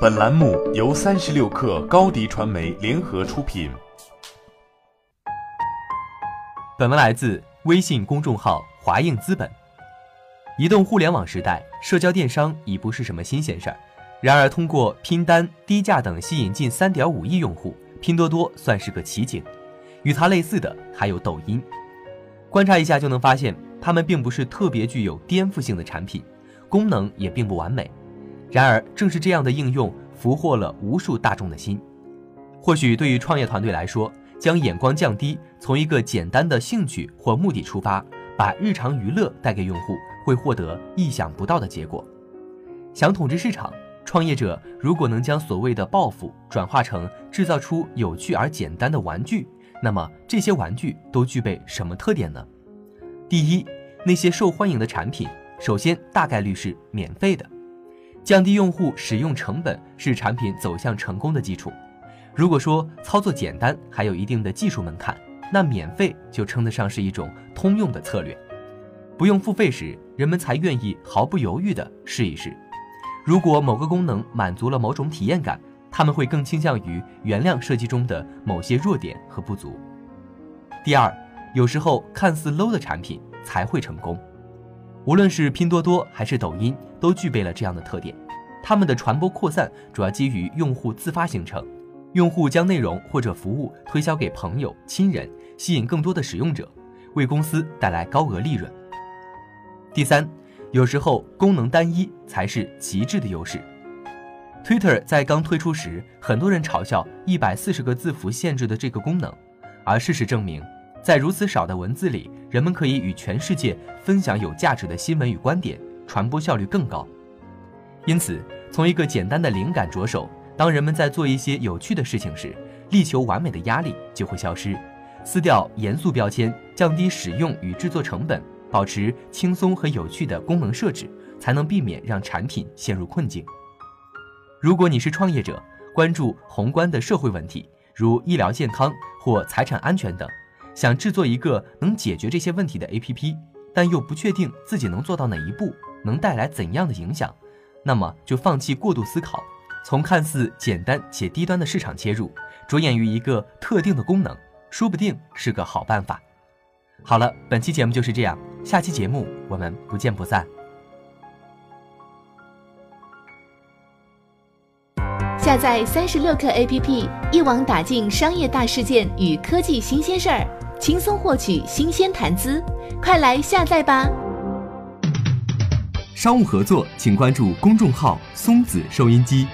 本栏目由三十六氪高低传媒联合出品。本文来自微信公众号华映资本。移动互联网时代，社交电商已不是什么新鲜事儿。然而，通过拼单、低价等吸引近三点五亿用户，拼多多算是个奇景。与它类似的还有抖音。观察一下就能发现，它们并不是特别具有颠覆性的产品，功能也并不完美。然而，正是这样的应用俘获了无数大众的心。或许对于创业团队来说，将眼光降低，从一个简单的兴趣或目的出发，把日常娱乐带给用户，会获得意想不到的结果。想统治市场，创业者如果能将所谓的抱负转化成制造出有趣而简单的玩具，那么这些玩具都具备什么特点呢？第一，那些受欢迎的产品，首先大概率是免费的。降低用户使用成本是产品走向成功的基础。如果说操作简单，还有一定的技术门槛，那免费就称得上是一种通用的策略。不用付费时，人们才愿意毫不犹豫地试一试。如果某个功能满足了某种体验感，他们会更倾向于原谅设计中的某些弱点和不足。第二，有时候看似 low 的产品才会成功。无论是拼多多还是抖音，都具备了这样的特点。他们的传播扩散主要基于用户自发形成，用户将内容或者服务推销给朋友、亲人，吸引更多的使用者，为公司带来高额利润。第三，有时候功能单一才是极致的优势。Twitter 在刚推出时，很多人嘲笑一百四十个字符限制的这个功能，而事实证明。在如此少的文字里，人们可以与全世界分享有价值的新闻与观点，传播效率更高。因此，从一个简单的灵感着手，当人们在做一些有趣的事情时，力求完美的压力就会消失。撕掉严肃标签，降低使用与制作成本，保持轻松和有趣的功能设置，才能避免让产品陷入困境。如果你是创业者，关注宏观的社会问题，如医疗健康或财产安全等。想制作一个能解决这些问题的 APP，但又不确定自己能做到哪一步，能带来怎样的影响，那么就放弃过度思考，从看似简单且低端的市场切入，着眼于一个特定的功能，说不定是个好办法。好了，本期节目就是这样，下期节目我们不见不散。下载三十六课 APP，一网打尽商业大事件与科技新鲜事儿。轻松获取新鲜谈资，快来下载吧！商务合作，请关注公众号“松子收音机”。